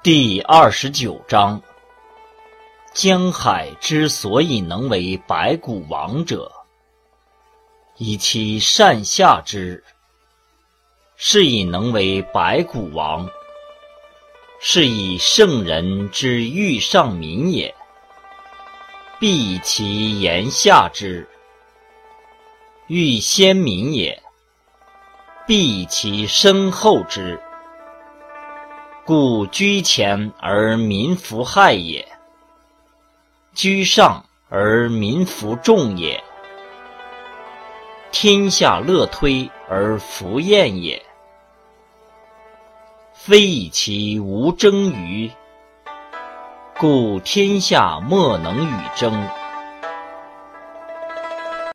第二十九章：江海之所以能为百谷王者，以其善下之，是以能为百谷王。是以圣人之欲上民也，必以其言下之；欲先民也，必以其身后之。故居前而民弗害也，居上而民弗众也。天下乐推而弗厌也，非以其无争于。故天下莫能与争。